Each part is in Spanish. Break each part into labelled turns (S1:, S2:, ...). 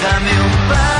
S1: Dame un par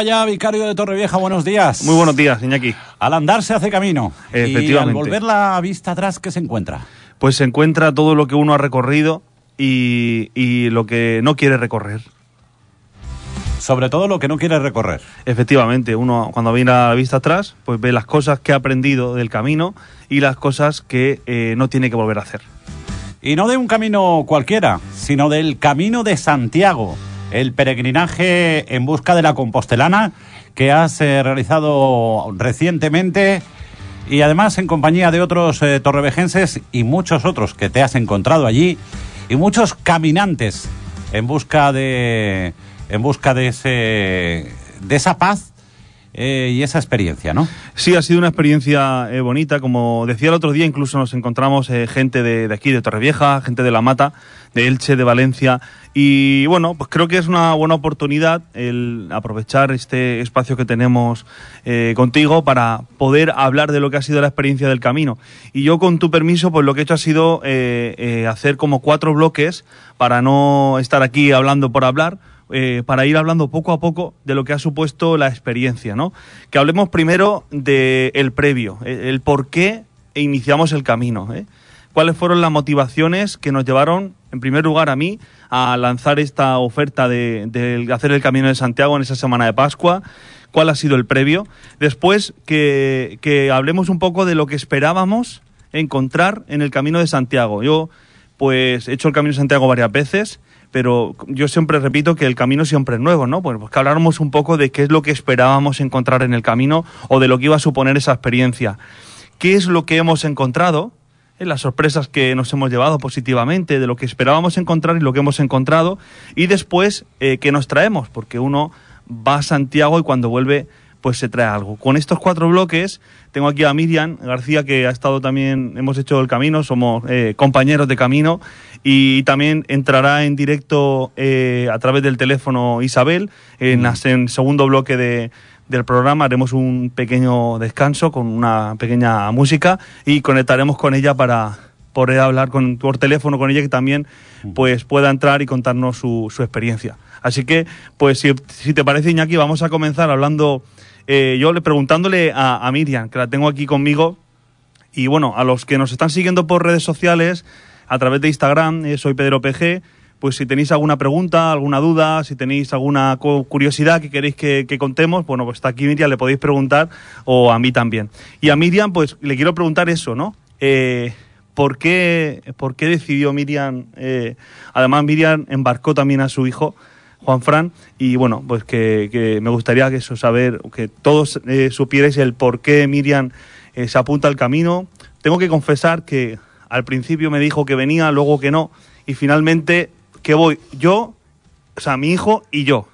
S2: Vicario de Torrevieja, buenos días.
S3: Muy buenos días, Iñaki.
S2: Al andar se hace camino.
S3: Efectivamente.
S2: Y al volver la vista atrás, ¿qué se encuentra?
S3: Pues se encuentra todo lo que uno ha recorrido y, y lo que no quiere recorrer.
S2: Sobre todo lo que no quiere recorrer.
S3: Efectivamente, uno cuando viene a la vista atrás, pues ve las cosas que ha aprendido del camino y las cosas que eh, no tiene que volver a hacer.
S2: Y no de un camino cualquiera, sino del Camino de Santiago, el peregrinaje en busca de la compostelana que has eh, realizado recientemente y además en compañía de otros eh, torrevejenses y muchos otros que te has encontrado allí y muchos caminantes en busca de en busca de ese de esa paz eh, y esa experiencia, ¿no?
S3: Sí, ha sido una experiencia eh, bonita. Como decía el otro día, incluso nos encontramos eh, gente de, de aquí, de Torrevieja, gente de La Mata, de Elche, de Valencia. Y bueno, pues creo que es una buena oportunidad el aprovechar este espacio que tenemos contigo para poder hablar de lo que ha sido la experiencia del camino. Y yo, con tu permiso, pues lo que he hecho ha sido hacer como cuatro bloques para no estar aquí hablando por hablar, eh, para ir hablando poco a poco de lo que ha supuesto la experiencia, ¿no? Que hablemos primero del el previo, el, el por qué iniciamos el camino, ¿eh? ¿Cuáles fueron las motivaciones que nos llevaron, en primer lugar, a mí, a lanzar esta oferta de, de hacer el Camino de Santiago en esa semana de Pascua? ¿Cuál ha sido el previo? Después, que, que hablemos un poco de lo que esperábamos encontrar en el Camino de Santiago. Yo, pues, he hecho el Camino de Santiago varias veces pero yo siempre repito que el camino siempre es nuevo, ¿no? Pues, pues que habláramos un poco de qué es lo que esperábamos encontrar en el camino o de lo que iba a suponer esa experiencia. ¿Qué es lo que hemos encontrado? Eh, las sorpresas que nos hemos llevado positivamente, de lo que esperábamos encontrar y lo que hemos encontrado, y después eh, qué nos traemos, porque uno va a Santiago y cuando vuelve pues se trae algo. Con estos cuatro bloques tengo aquí a Miriam García que ha estado también, hemos hecho el camino, somos eh, compañeros de camino y también entrará en directo eh, a través del teléfono Isabel en, las- en segundo bloque de, del programa haremos un pequeño descanso con una pequeña música y conectaremos con ella para poder hablar con, por teléfono con ella que también pues pueda entrar y contarnos su, su experiencia. Así que, pues si, si te parece, Iñaki, vamos a comenzar hablando, eh, yo le preguntándole a, Miriam, que la tengo aquí conmigo, y bueno, a los que nos están siguiendo por redes sociales, a través de Instagram, eh, soy Pedro PG, pues si tenéis alguna pregunta, alguna duda, si tenéis alguna cu- curiosidad que queréis que, contemos, bueno, pues está aquí Miriam, le podéis preguntar, o a mí también. Y a Miriam, pues le quiero preguntar eso, ¿no? Eh, ¿por, qué, ¿Por qué decidió Miriam? además, Miriam embarcó también a su hijo, Juan Fran, y bueno, pues que, que me gustaría que eso saber, que todos eh, supierais el por qué Miriam eh, se apunta al camino. Tengo que confesar que al principio me dijo que venía, luego que no, y finalmente que voy yo, o sea, mi hijo y yo.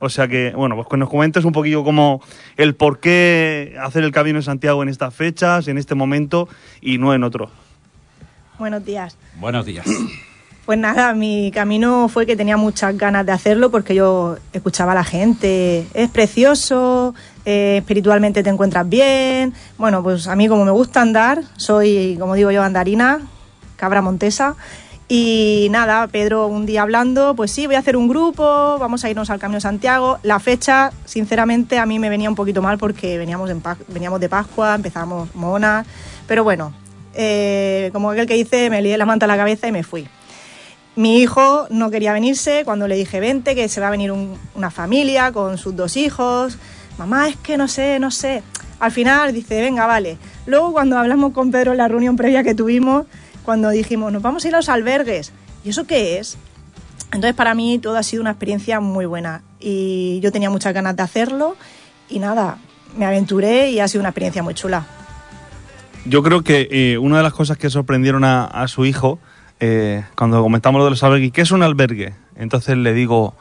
S3: O sea que, bueno, pues que nos comentes un poquillo como el por qué hacer el camino de Santiago en estas fechas, en este momento y no en otro.
S4: Buenos días.
S2: Buenos días.
S4: Pues nada, mi camino fue que tenía muchas ganas de hacerlo porque yo escuchaba a la gente, es precioso, eh, espiritualmente te encuentras bien. Bueno, pues a mí como me gusta andar, soy, como digo yo, andarina, cabra montesa. Y nada, Pedro un día hablando, pues sí, voy a hacer un grupo, vamos a irnos al Camino Santiago. La fecha, sinceramente, a mí me venía un poquito mal porque veníamos, en de Pascua, empezamos monas, pero bueno, eh, como aquel que dice, me lié la manta a la cabeza y me fui. Mi hijo no quería venirse cuando le dije, vente, que se va a venir un- una familia con sus dos hijos. Mamá, es que no sé, no sé. Al final dice, venga, vale. Luego cuando hablamos con Pedro en la reunión previa que tuvimos, cuando dijimos, nos vamos a ir a los albergues. ¿Y eso qué es? Entonces para mí todo ha sido una experiencia muy buena y yo tenía muchas ganas de hacerlo y nada, me aventuré y ha sido una experiencia muy chula.
S3: Yo creo que eh, una de las cosas que sorprendieron a su hijo eh, cuando comentamos lo de los albergues, ¿qué es un albergue? Entonces le digo,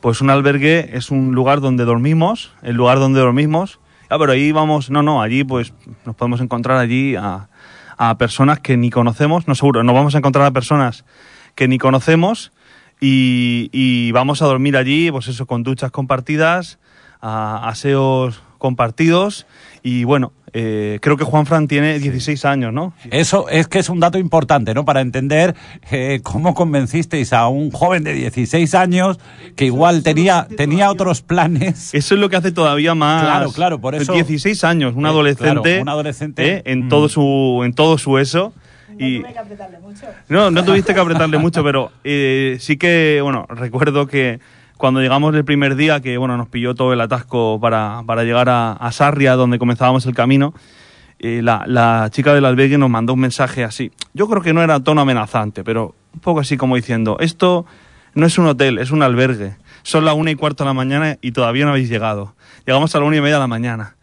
S3: pues un albergue es un lugar donde dormimos, el lugar donde dormimos. Ah, pero ahí vamos, no, no, allí pues nos podemos encontrar allí a, personas que ni conocemos, no seguro, nos vamos a encontrar a personas que ni conocemos y, y vamos a dormir allí, pues eso, con duchas compartidas, aseos compartidos y bueno, eh, creo que Juan Fran tiene 16 años, ¿no?
S2: Eso es que es un dato importante, ¿no? Para entender eh, cómo convencisteis a un joven de 16 años que igual tenía, tenía otros planes.
S3: Eso es lo que hace todavía más.
S2: Claro, claro, por eso-
S3: 16 años, un
S2: Eh,
S3: adolescente.
S2: claro, un adolescente,
S3: ¿eh? en
S2: mm.
S3: todo su en todo su eso. Y no, no tuviste que apretarle mucho, pero eh, sí que, bueno, recuerdo que cuando llegamos el primer día, que bueno, nos pilló todo el atasco para, para llegar a, Sarria, donde comenzábamos el camino, eh, la, la chica del albergue nos mandó un mensaje así. Yo creo que no era tono amenazante, pero un poco así como diciendo, esto no es un hotel, es un albergue. Son las una y cuarto de la mañana y todavía no habéis llegado. Llegamos a la una y media de la mañana.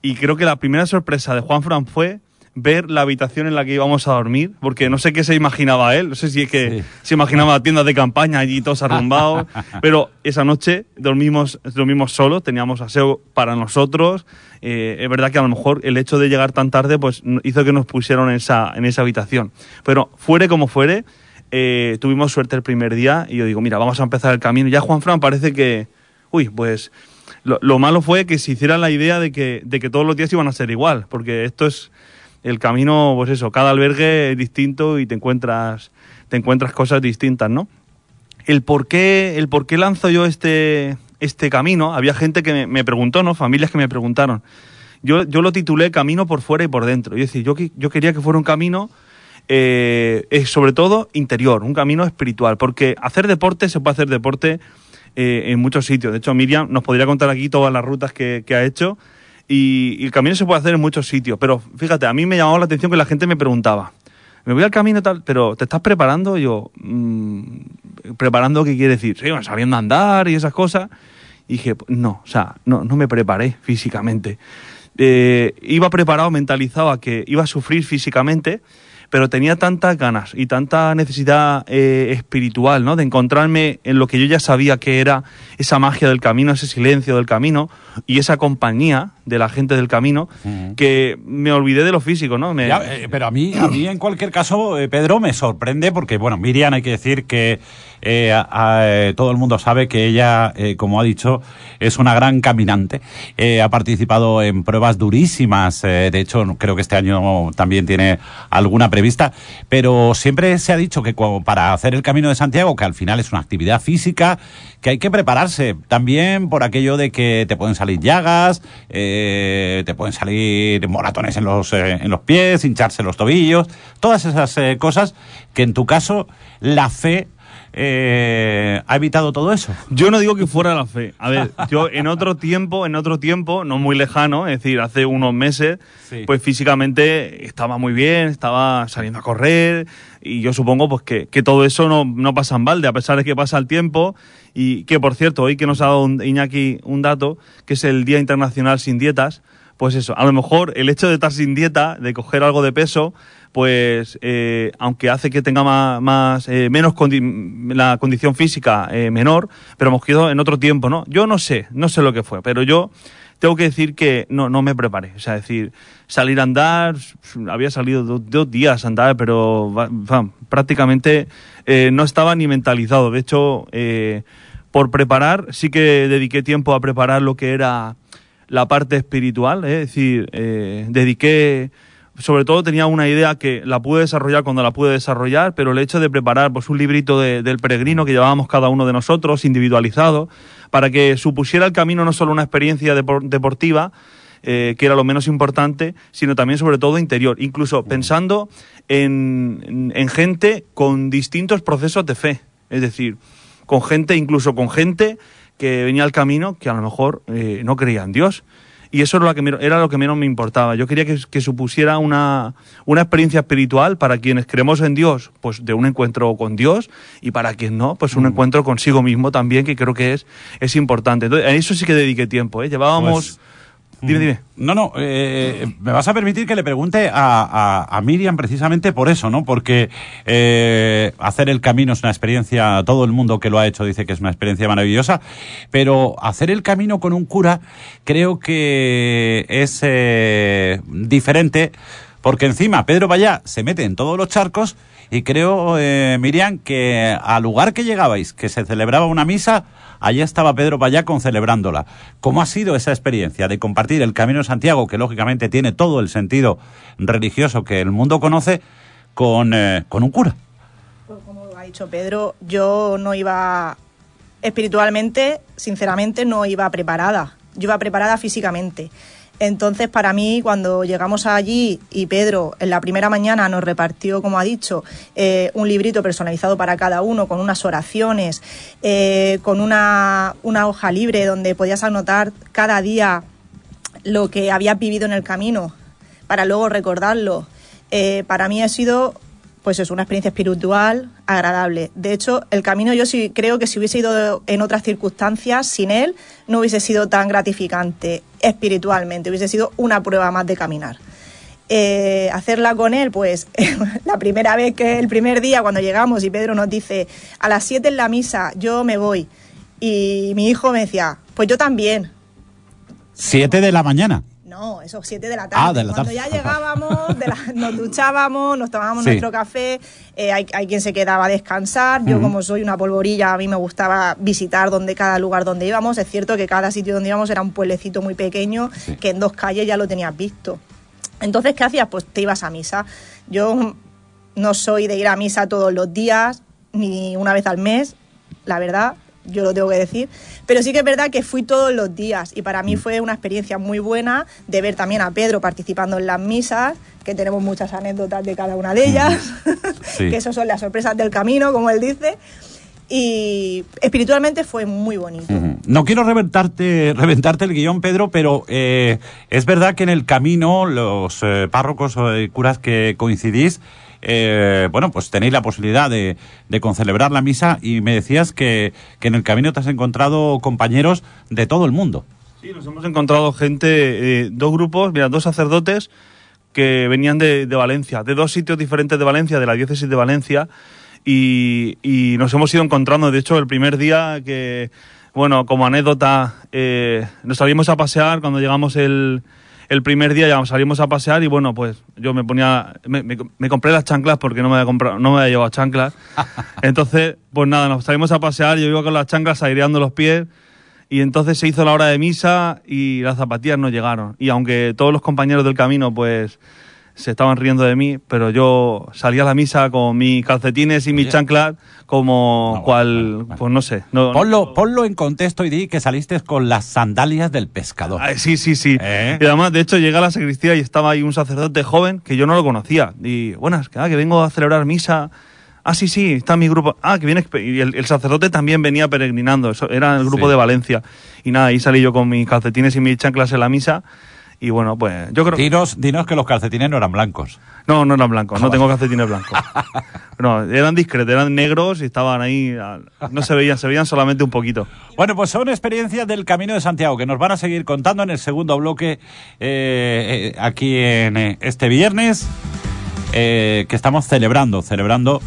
S3: Y creo que la primera sorpresa de Juan Fran fue ver la habitación en la que íbamos a dormir, porque no sé qué se imaginaba él, no sé si es que
S2: Sí.
S3: se imaginaba tiendas de campaña allí todos arrumbados, pero esa noche dormimos, dormimos solos, teníamos aseo para nosotros, eh, es verdad que a lo mejor el hecho de llegar tan tarde pues hizo que nos pusieron en esa, en esa habitación, pero fuere como fuere, eh, tuvimos suerte el primer día y yo digo, mira, vamos a empezar el camino, ya Juan Fran parece que, uy, pues lo, lo malo fue que se hiciera la idea de que, de que todos los días iban a ser igual, porque esto es el camino, pues eso, cada albergue es distinto y te encuentras, te encuentras cosas distintas, ¿no? El por qué, el por qué lanzo yo este, este camino, había gente que me, preguntó, ¿no? Familias que me preguntaron. Yo, yo lo titulé Camino por fuera y por dentro. Es decir, yo, yo quería que fuera un camino, eh, eh, sobre todo interior, un camino espiritual, porque hacer deporte se puede hacer deporte eh, en muchos sitios. De hecho, Miriam nos podría contar aquí todas las rutas que ha hecho y, el camino se puede hacer en muchos sitios. Pero fíjate, a mí me llamaba la atención que la gente me preguntaba, me voy al camino tal, pero ¿te estás preparando? Y yo, mm, ¿preparando qué quiere decir? Sabiendo andar y esas cosas. Y dije, no, o sea, no, no me preparé físicamente. Eh, iba preparado, mentalizado a que iba a sufrir físicamente, pero tenía tantas ganas y tanta necesidad eh, espiritual, ¿no? De encontrarme en lo que yo ya sabía que era esa magia del camino, ese silencio del camino y esa compañía de la gente del camino, que me olvidé de lo físico, ¿no? Me-
S2: Ya, eh, pero a mí, a mí en cualquier caso, eh, Pedro, me sorprende porque, bueno, Miriam hay que decir que eh, eh, todo el mundo sabe que ella, eh, como ha dicho, es una gran caminante. Ha participado en pruebas durísimas. de hecho, creo que este año también tiene alguna prevista. Pero siempre se ha dicho que para hacer el Camino de Santiago, que al final es una actividad física, que hay que prepararse. También por aquello de que te pueden salir llagas, te pueden salir moratones en los, en los pies, hincharse los tobillos, todas esas cosas que en tu caso la fe eh, ha evitado todo eso.
S3: Yo no digo que fuera la fe. A ver, yo en otro tiempo, en otro tiempo, no muy lejano, es decir, hace unos meses,
S2: Sí.
S3: pues físicamente estaba muy bien, estaba saliendo a correr y yo supongo pues que, que todo eso no, no pasa en balde, a pesar de que pasa el tiempo y que, por cierto, hoy que nos ha dado un- Iñaki un dato, que es el Día Internacional sin Dietas, pues eso, a lo mejor el hecho de estar sin dieta, de coger algo de peso, pues eh, aunque hace que tenga más, eh, menos la condición física eh, menor, pero hemos quedado en otro tiempo, ¿no? Yo no sé, no sé lo que fue, pero yo tengo que decir que no, no me preparé. O sea, decir, salir a andar, había salido do- dos, días a andar, pero prácticamente no estaba ni mentalizado. De hecho, por preparar, sí que dediqué tiempo a preparar lo que era la parte espiritual, es decir, dediqué, sobre todo tenía una idea que la pude desarrollar cuando la pude desarrollar, pero el hecho de preparar pues, un librito de- del peregrino que llevábamos cada uno de nosotros, individualizado, para que supusiera el camino no solo una experiencia depor- deportiva, eh, que era lo menos importante, sino también sobre todo interior, incluso pensando en, en- en gente con distintos procesos de fe, es decir, con gente, incluso con gente que venía al camino que a lo mejor eh, no creía en Dios. Y eso era lo que, me- era lo que menos me importaba. Yo quería que, que supusiera una, una experiencia espiritual para quienes creemos en Dios, pues de un encuentro con Dios, y para quien no, pues un encuentro consigo mismo también, que creo que es, es importante. Entonces, a eso sí que dediqué tiempo. ¿eh? Llevábamos... dime, dime.
S2: No, no, eh, me vas a permitir que le pregunte a, a- a Miriam precisamente por eso, ¿no? Porque eh, hacer el camino es una experiencia, todo el mundo que lo ha hecho dice que es una experiencia maravillosa, pero hacer el camino con un cura creo que es eh, diferente, porque encima Pedro Vallá se mete en todos los charcos y creo, eh, Miriam, que al lugar que llegabais, que se celebraba una misa, allá estaba Pedro con celebrándola. ¿Cómo ha sido esa experiencia de compartir el Camino de Santiago, que lógicamente tiene todo el sentido religioso que el mundo conoce, con, eh, con un cura?
S4: Pues como ha dicho Pedro, yo no iba espiritualmente, sinceramente, no iba preparada. Yo iba preparada físicamente. Entonces, para mí, cuando llegamos allí y Pedro en la primera mañana nos repartió, como ha dicho, eh, un librito personalizado para cada uno, con unas oraciones, eh, con una, una hoja libre donde podías anotar cada día lo que habías vivido en el camino para luego recordarlo. Eh, para mí ha sido, pues es una experiencia espiritual agradable. De hecho, el camino yo sí creo que si hubiese ido en otras circunstancias, sin él, no hubiese sido tan gratificante espiritualmente, hubiese sido una prueba más de caminar. Eh, hacerla con él, pues la primera vez que el primer día cuando llegamos y Pedro nos dice a las 7 en la misa, yo me voy. Y mi hijo me decía, pues yo también.
S2: Siete de la mañana.
S4: No, eso, 7 de la tarde.
S2: Ah, de la
S4: Cuando
S2: tarde.
S4: ya llegábamos, de la- nos duchábamos, nos tomábamos
S2: Sí.
S4: nuestro café, eh, hay, hay quien se quedaba a descansar. Yo, como soy una polvorilla, a mí me gustaba visitar donde cada lugar donde íbamos. Es cierto que cada sitio donde íbamos era un pueblecito muy pequeño,
S2: Sí.
S4: que en dos calles ya lo tenías visto. Entonces, ¿qué hacías? Pues te ibas a misa. Yo no soy de ir a misa todos los días, ni una vez al mes, la verdad, yo lo tengo que decir. Pero sí que es verdad que fui todos los días y para mí fue una experiencia muy buena de ver también a Pedro participando en las misas, que tenemos muchas anécdotas de cada una de ellas,
S2: Sí.
S4: que eso son las sorpresas del camino, como él dice. Y espiritualmente fue muy bonito.
S2: Ujú. No quiero reventarte, reventarte el guion, Pedro, pero eh, es verdad que en el camino los eh, párrocos o eh, curas que coincidís, eh, bueno, pues tenéis la posibilidad de, concelebrar la misa y me decías que, en el camino te has encontrado compañeros de todo el mundo.
S3: Sí, nos hemos encontrado gente, eh, dos grupos, mira, dos sacerdotes que venían de, Valencia, de dos sitios diferentes de Valencia, de la diócesis de Valencia, y, y nos hemos ido encontrando. De hecho, el primer día que, bueno, como anécdota, eh, nos salimos a pasear cuando llegamos el, el primer día, ya salimos a pasear y bueno, pues yo me ponía, me, me- me compré las chanclas porque no me había comprado, no me había llevado chanclas. Entonces, pues nada, nos salimos a pasear, yo iba con las chanclas aireando los pies. Y entonces se hizo la hora de misa y las zapatillas no llegaron. Y aunque todos los compañeros del camino pues se estaban riendo de mí, pero yo salí a la misa con mis calcetines y mis
S2: Oye.
S3: chanclas como
S2: No,
S3: cual,
S2: bueno, bueno.
S3: pues no sé. No,
S2: Ponlo, ponlo en contexto y di que saliste con las sandalias del pescador.
S3: Sí, sí, sí.
S2: ¿Eh?
S3: Y además, de hecho, llegué a la sacristía y estaba ahí un sacerdote joven que yo no lo conocía. Y, buenas, que, ah, que vengo a celebrar misa. Ah, sí, sí, está mi grupo. Ah, que viene. Y el, el sacerdote también venía peregrinando. Eso, era el grupo
S2: Sí.
S3: de Valencia. Y nada, ahí salí yo con mis calcetines y mis chanclas en la misa. Y bueno, pues yo creo.
S2: Dinos, dinos que los calcetines no eran blancos.
S3: No, no eran blancos, no tengo calcetines blancos. No, eran discretos, eran negros y estaban ahí. ah, No se veían, se veían solamente un poquito.
S2: Bueno, pues son experiencias del Camino de Santiago que nos van a seguir contando en el segundo bloque eh, eh, aquí en eh, este viernes que estamos celebrando, celebrando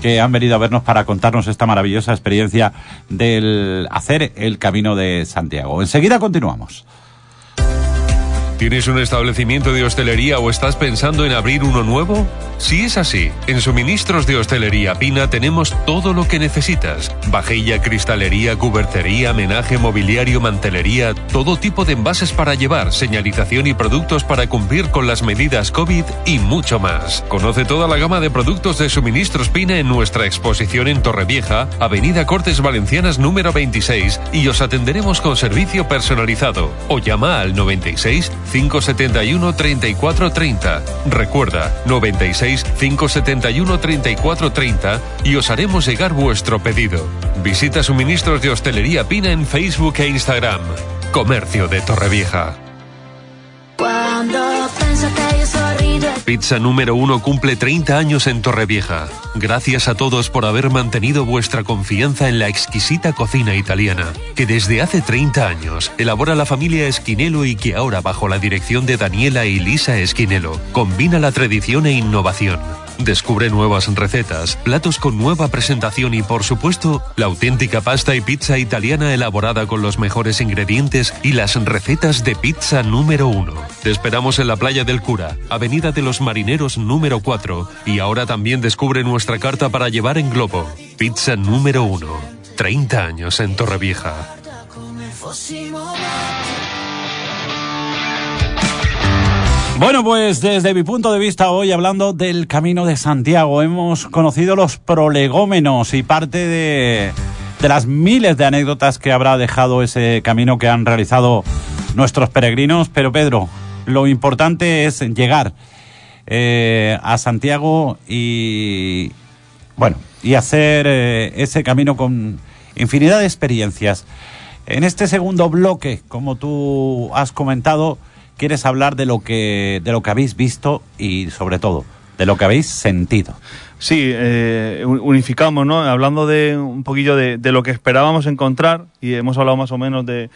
S2: que han venido a vernos para contarnos esta maravillosa experiencia del hacer el Camino de Santiago. Enseguida continuamos.
S5: ¿Tienes un establecimiento de hostelería o estás pensando en abrir uno nuevo? Si es así, en Suministros de Hostelería Pina tenemos todo lo que necesitas. Vajilla, cristalería, cubertería, menaje, mobiliario, mantelería, todo tipo de envases para llevar, señalización y productos para cumplir con las medidas COVID y mucho más. Conoce toda la gama de productos de Suministros Pina en nuestra exposición en Torrevieja, Avenida Cortes Valencianas número 26 y os atenderemos con servicio personalizado o llama al 96 571 3430. Recuerda, 96 571 3430 y os haremos llegar vuestro pedido. Visita suministros de hostelería Pina en Facebook e Instagram. Comercio de Torrevieja.
S6: Quando penso che io sorrido e
S5: Pizza número uno cumple 30 años en Torrevieja. Gracias a todos por haber mantenido vuestra confianza en la exquisita cocina italiana, que desde hace 30 años elabora la familia Esquinelo y que ahora, bajo la dirección de Daniela y Lisa Esquinelo, combina la tradición e innovación. Descubre nuevas recetas, platos con nueva presentación y, por supuesto, la auténtica pasta y pizza italiana elaborada con los mejores ingredientes y las recetas de pizza número uno. Te esperamos en la Playa del Cura, Avenida de los Marineros número 4 y ahora también descubre nuestra carta para llevar en globo. Pizza número uno. 30 años en Torrevieja.
S2: Bueno, pues desde mi punto de vista hoy hablando del Camino de Santiago hemos conocido los prolegómenos y parte de, de las miles de anécdotas que habrá dejado ese camino que han realizado nuestros peregrinos. Pero Pedro, lo importante es llegar eh, a Santiago y bueno y hacer eh, ese camino con infinidad de experiencias. En este segundo bloque, como tú has comentado, quieres hablar de lo que de lo que habéis visto y sobre todo de lo que habéis sentido.
S3: Sí, eh, un- unificamos, ¿no? Hablando de un poquillo de, de lo que esperábamos encontrar y hemos hablado más o menos de,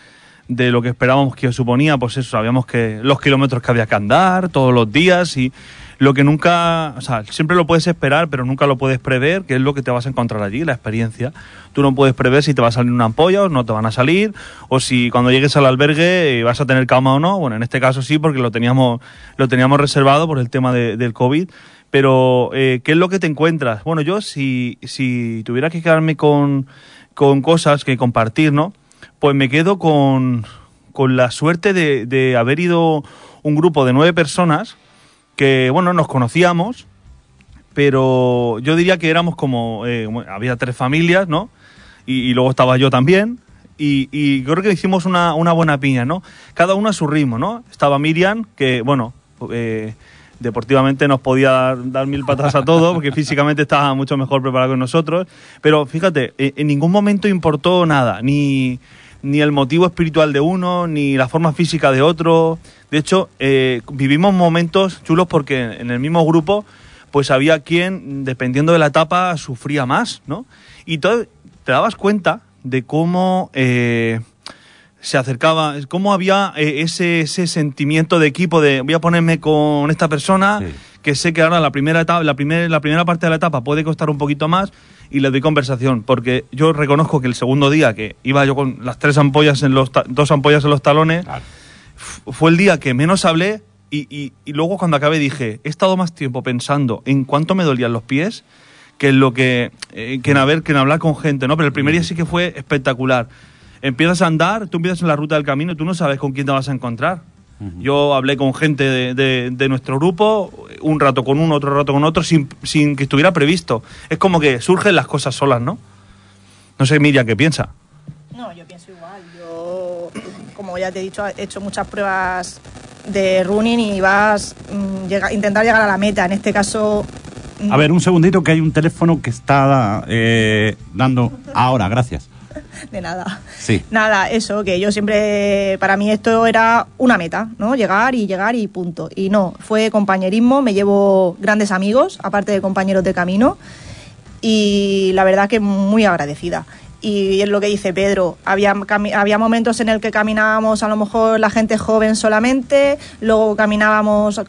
S3: de lo que esperábamos que suponía, pues eso, sabíamos que los kilómetros que había que andar todos los días y lo que nunca, o sea, siempre lo puedes esperar, pero nunca lo puedes prever, que es lo que te vas a encontrar allí, la experiencia. Tú no puedes prever si te va a salir una ampolla o no te van a salir, o si cuando llegues al albergue eh, vas a tener cama o no. Bueno, en este caso sí, porque lo teníamos, lo teníamos reservado por el tema de- del COVID. Pero, eh, ¿qué es lo que te encuentras? Bueno, yo si, si tuviera que quedarme con, con cosas que compartir, ¿no? Pues me quedo con, con la suerte de, de haber ido un grupo de nueve personas que, bueno, nos conocíamos, pero yo diría que éramos como, eh, había tres familias, ¿no? Y, luego estaba yo también. Y, y creo que hicimos una, una buena piña, ¿no? Cada uno a su ritmo, ¿no? Estaba Miriam, que, bueno, eh, deportivamente nos podía dar, dar mil patas a todo, porque físicamente estaba mucho mejor preparado que nosotros. Pero fíjate, eh, en ningún momento importó nada, ni, ni el motivo espiritual de uno, ni la forma física de otro. De hecho, eh, vivimos momentos chulos porque en el mismo grupo, pues había quien, dependiendo de la etapa, sufría más, ¿no? Y todo, te dabas cuenta de cómo eh, se acercaba, cómo había eh, ese, ese sentimiento de equipo de voy a ponerme con esta persona
S2: Sí.
S3: que sé que ahora la primera etapa, la primera, la primera parte de la etapa puede costar un poquito más y le doy conversación, porque yo reconozco que el segundo día que iba yo con las tres ampollas en los dos ampollas en los talones, fue el día que menos hablé y, y- y luego cuando acabé dije, he estado más tiempo pensando en cuánto me dolían los pies que en lo que, eh, que en haber, que en hablar con gente, ¿no? Pero el primer día sí que fue espectacular. Empiezas a andar, tú empiezas en la ruta del camino y tú no sabes con quién te vas a encontrar. Yo hablé con gente de, de- de nuestro grupo, un rato con uno, otro rato con otro, sin, sin que estuviera previsto. Es como que surgen las cosas solas, ¿no? No sé, Miriam, ¿qué piensa?
S4: No, yo pienso igual. Yo, como ya te he dicho, he hecho muchas pruebas de running y vas mm, llega- intentar llegar a la meta. En este caso, mm,
S2: A ver, un segundito que hay un teléfono que está eh, dando ahora, gracias.
S4: de nada.
S2: Sí.
S4: Nada, eso, que yo siempre, para mí esto era una meta, ¿no? Llegar y llegar y punto. Y no, fue compañerismo, me llevo grandes amigos, aparte de compañeros de camino, y la verdad que muy agradecida. Y es lo que dice Pedro, había, había momentos en el que caminábamos a lo mejor la gente joven solamente, luego caminábamos,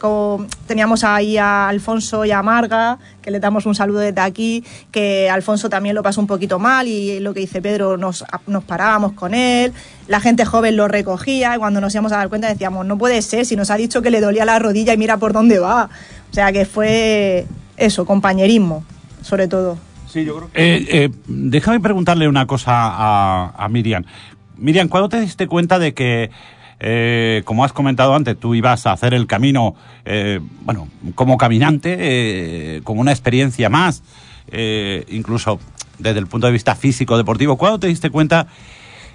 S4: teníamos ahí a Alfonso y a Marga, que le damos un saludo desde aquí, que Alfonso también lo pasó un poquito mal y lo que dice Pedro, nos, nos parábamos con él, la gente joven lo recogía y cuando nos íbamos a dar cuenta decíamos, no puede ser, si nos ha dicho que le dolía la rodilla y mira por dónde va. O sea que fue eso, compañerismo, sobre todo.
S3: Sí, yo creo que...
S2: Eh, eh, déjame preguntarle una cosa a, a Miriam. Miriam, ¿cuándo te diste cuenta de que, eh, como has comentado antes, tú ibas a hacer el camino, eh, bueno, como caminante, eh, con una experiencia más, eh, incluso desde el punto de vista físico, deportivo, ¿cuándo te diste cuenta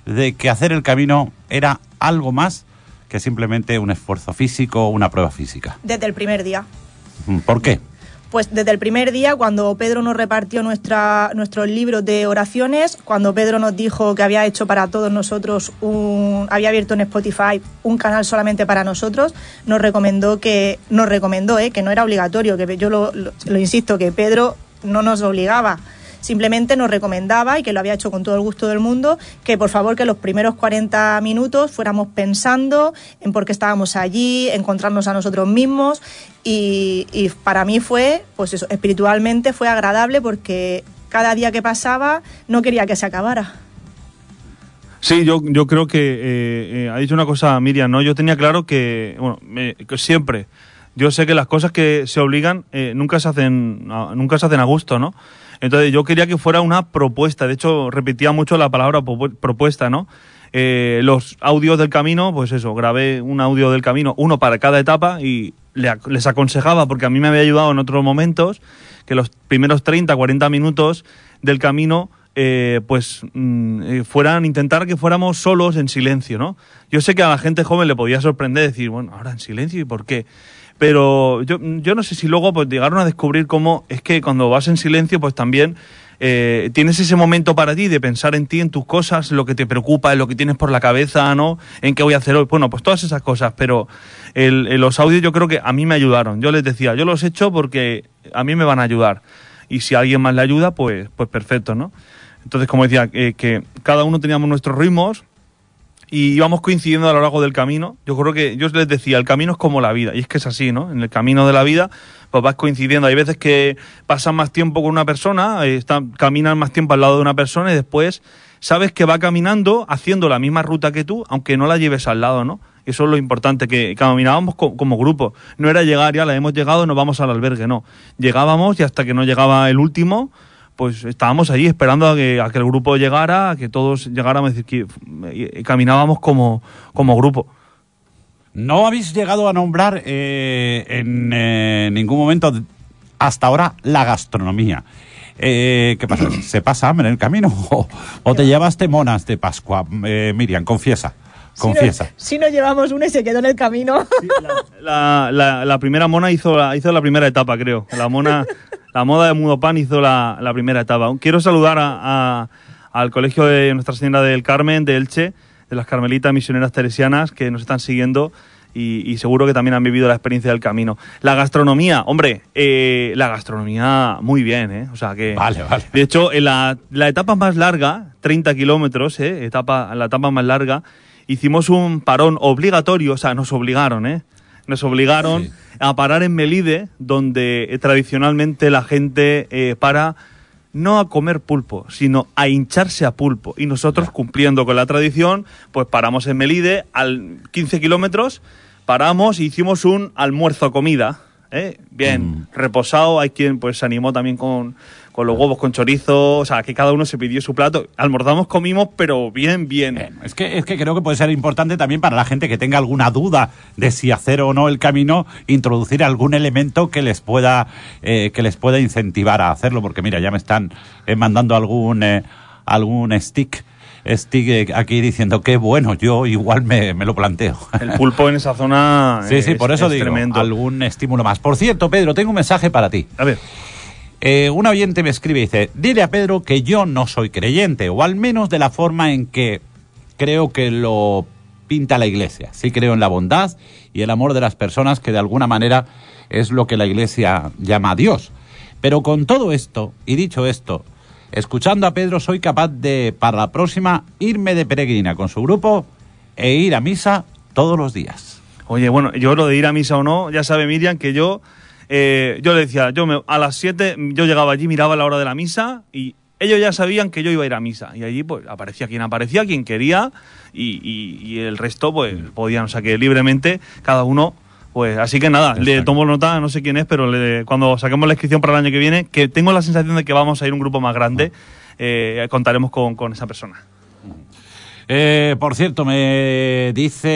S2: de que hacer el camino era algo más que simplemente un esfuerzo físico o una prueba física?
S4: Desde el primer día.
S2: ¿Por qué?
S4: Pues desde el primer día, cuando Pedro nos repartió nuestros libros de oraciones, cuando Pedro nos dijo que había hecho para todos nosotros un, había abierto en Spotify un canal solamente para nosotros, nos recomendó que, nos recomendó, eh, que no era obligatorio, que yo lo insisto, que Pedro no nos obligaba. Simplemente nos recomendaba, y que lo había hecho con todo el gusto del mundo, que por favor que los primeros 40 minutos fuéramos pensando en por qué estábamos allí, encontrarnos a nosotros mismos. Y, para mí fue, pues eso, espiritualmente fue agradable porque cada día que pasaba no quería que se acabara.
S3: Sí, yo, yo creo que eh, eh, ha dicho una cosa Miriam, ¿no? Yo tenía claro que, bueno, que siempre, yo sé que las cosas que se obligan eh, nunca se hacen nunca se hacen a gusto, ¿no? Entonces yo quería que fuera una propuesta, de hecho repetía mucho la palabra propu- propuesta, ¿no? Eh, los audios del camino, pues eso, grabé un audio del camino, uno para cada etapa y les aconsejaba, porque a mí me había ayudado en otros momentos, que los primeros 30, 40 minutos del camino eh, pues mm, eh, fueran intentar que fuéramos solos en silencio, ¿no? Yo sé que a la gente joven le podía sorprender decir, bueno, ahora en silencio y por qué. Pero yo, yo no sé si luego pues llegaron a descubrir cómo es que cuando vas en silencio pues también eh, tienes ese momento para ti de pensar en ti, en tus cosas, lo que te preocupa, en lo que tienes por la cabeza, ¿no? En qué voy a hacer hoy. Bueno, pues todas esas cosas, pero el- los audios yo creo que a mí me ayudaron. Yo les decía, yo los he hecho porque a mí me van a ayudar. Y si alguien más le ayuda, pues, pues perfecto, ¿no? Entonces, como decía, eh, que cada uno teníamos nuestros ritmos y íbamos coincidiendo a lo largo del camino. Yo creo que yo les decía, el camino es como la vida, y es que es así, ¿no? En el camino de la vida, pues vas coincidiendo. Hay veces que pasas más tiempo con una persona, eh, está- caminas más tiempo al lado de una persona y después sabes que va caminando haciendo la misma ruta que tú, aunque no la lleves al lado, ¿no? Eso es lo importante, que caminábamos co- como grupo. No era llegar, ya la hemos llegado, nos vamos al albergue, no. Llegábamos y hasta que no llegaba el último, pues estábamos allí esperando a que, a que el grupo llegara, a que todos llegáramos, es decir, que eh, caminábamos como, como grupo.
S2: No habéis llegado a nombrar eh, en eh, ningún momento hasta ahora la gastronomía. Eh, ¿Qué pasa? ¿Se pasa hambre en el camino o, o te llevaste monas de Pascua? Eh, Miriam, confiesa, confiesa.
S4: Si nos llevamos uno y se quedó en el camino.
S3: La, la- la primera mona hizo la, hizo la primera etapa, creo. La mona, la moda de Mudopan hizo la, la primera etapa. Quiero saludar a- a- al colegio de Nuestra Señora del Carmen, de Elche, de las Carmelitas Misioneras Teresianas, que nos están siguiendo y, y seguro que también han vivido la experiencia del camino. La gastronomía, hombre, eh, la gastronomía muy bien, ¿eh? O sea que...
S2: Vale, vale.
S3: De hecho, en la, la etapa más larga, 30 kilómetros, ¿eh? etapa, la etapa más larga, hicimos un parón obligatorio, o sea, nos obligaron, ¿eh? Nos obligaron
S2: Sí.
S3: A parar en Melide, donde eh, tradicionalmente la gente eh, para no a comer pulpo, sino a hincharse a pulpo. Y nosotros, cumpliendo con la tradición, pues paramos en Melide, al 15 kilómetros, paramos y hicimos un almuerzo-comida. ¿eh? Bien, reposado. Hay quien pues se animó también con, con los huevos con chorizo. O sea, que cada uno se pidió su plato. Almorzamos, comimos, pero bien, bien.
S2: Es que, es que creo que puede ser importante también para la gente que tenga alguna duda de si hacer o no el camino, introducir algún elemento que les pueda, eh, que les pueda incentivar a hacerlo, porque mira, ya me están eh, mandando algún, eh, algún stick, stick eh, aquí diciendo que bueno, yo igual me, me lo planteo.
S3: El pulpo en esa zona.
S2: Sí, sí, por eso
S3: es
S2: digo,
S3: tremendo.
S2: algún estímulo más. Por cierto, Pedro, tengo un mensaje para ti.
S3: A ver.
S2: Eh, un oyente me escribe y dice, dile a Pedro que yo no soy creyente, o al menos de la forma en que creo que lo pinta la iglesia. Sí creo en la bondad y el amor de las personas, que de alguna manera es lo que la iglesia llama a Dios. Pero con todo esto, y dicho esto, Escuchando a Pedro soy capaz de, para la próxima, irme de peregrina con su grupo e ir a misa todos los días.
S3: Oye, bueno, yo lo de ir a misa o no, ya sabe Miriam que yo, eh, yo le decía, yo me- a las 7 yo llegaba allí, miraba la hora de la misa y ellos ya sabían que yo iba a ir a misa. Y allí pues aparecía quien aparecía, quien quería y, y- y el resto pues podían, o sea que libremente cada uno... Pues así que nada, le tomo nota, no sé quién es, pero le- cuando saquemos la inscripción para el año que viene, que tengo la sensación de que vamos a ir un grupo más grande, eh, contaremos con, con esa persona.
S2: Eh, por cierto, me dice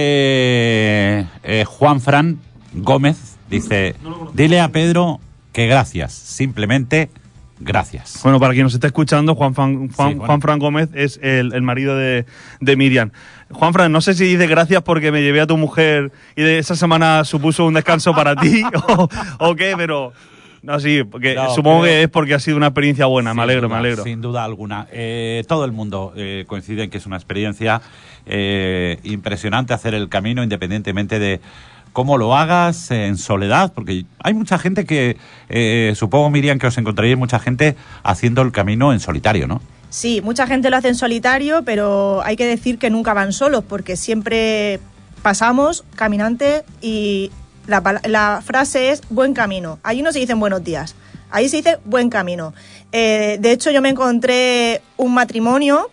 S2: eh, Juan Fran Gómez, dice, dile a Pedro que gracias, simplemente gracias.
S3: Bueno, para quien nos esté escuchando, Juan, Fran- Juan,
S2: Sí, bueno.
S3: Juan Fran Gómez es el, el marido de, de Miriam. Juan Fran, no sé si dice gracias porque me llevé a tu mujer y de esa semana supuso un descanso para ti o, o qué, pero no, sí, porque
S2: No,
S3: supongo que es porque ha sido una experiencia buena. me alegro,
S2: duda,
S3: me alegro.
S2: Sin duda alguna. Eh, todo el mundo eh, coincide en que es una experiencia eh, impresionante hacer el camino independientemente de cómo lo hagas en soledad, porque hay mucha gente que, eh, supongo Miriam que os encontraréis mucha gente haciendo el camino en solitario, ¿no?
S4: Sí, mucha gente lo hace en solitario, pero hay que decir que nunca van solos, porque siempre pasamos caminantes y la, la frase es buen camino. Allí no se dicen buenos días, ahí se dice buen camino. Eh, de hecho, yo me encontré un matrimonio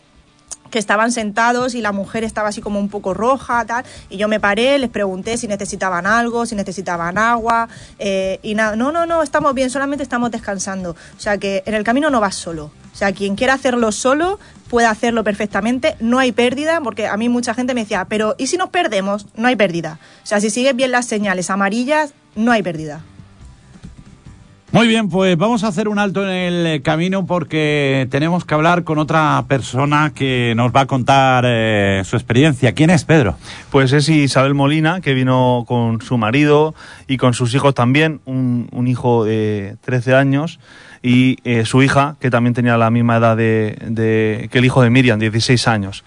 S4: que estaban sentados y la mujer estaba así como un poco roja, tal, y yo me paré, les pregunté si necesitaban algo, si necesitaban agua, eh, y nada, no, no, no, estamos bien, solamente estamos descansando. O sea que en el camino no vas solo. O sea, quien quiera hacerlo solo puede hacerlo perfectamente, no hay pérdida, porque a mí mucha gente me decía, pero ¿y si nos perdemos? No hay pérdida. O sea, si sigues bien las señales amarillas, no hay pérdida.
S2: Muy bien, pues vamos a hacer un alto en el camino porque tenemos que hablar con otra persona que nos va a contar eh, su experiencia. ¿Quién es Pedro?
S3: Pues es Isabel Molina, que vino con su marido y con sus hijos también, un, hijo de 13 años y eh, su hija, que también tenía la misma edad de- que el hijo de Miriam, 16 años.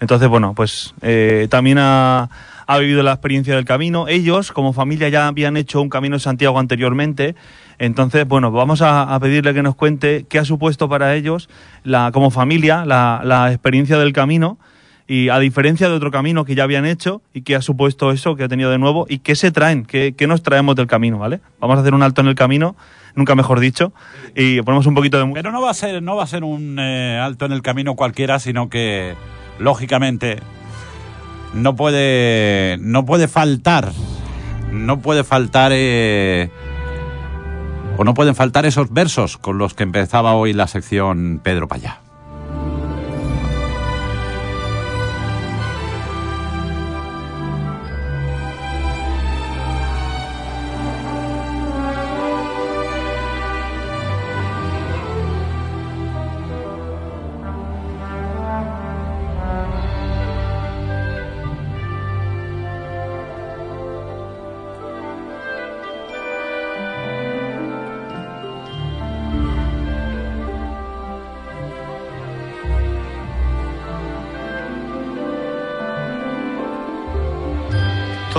S3: Entonces, bueno, pues eh, también ha, ha vivido la experiencia del camino. Ellos, como familia, ya habían hecho un camino de Santiago anteriormente. Entonces, bueno, vamos a, pedirle que nos cuente qué ha supuesto para ellos, la, como familia, la, la experiencia del camino y a diferencia de otro camino que ya habían hecho y que ha supuesto eso, que ha tenido de nuevo, y qué se traen, qué, qué nos traemos del camino, ¿vale? Vamos a hacer un alto en el camino, nunca mejor dicho, y ponemos un poquito de.
S2: Pero no va a ser, no va a ser un eh, alto en el camino cualquiera, sino que lógicamente no puede, no puede faltar, no puede faltar eh, o no pueden faltar esos versos con los que empezaba hoy la sección Pedro Payá.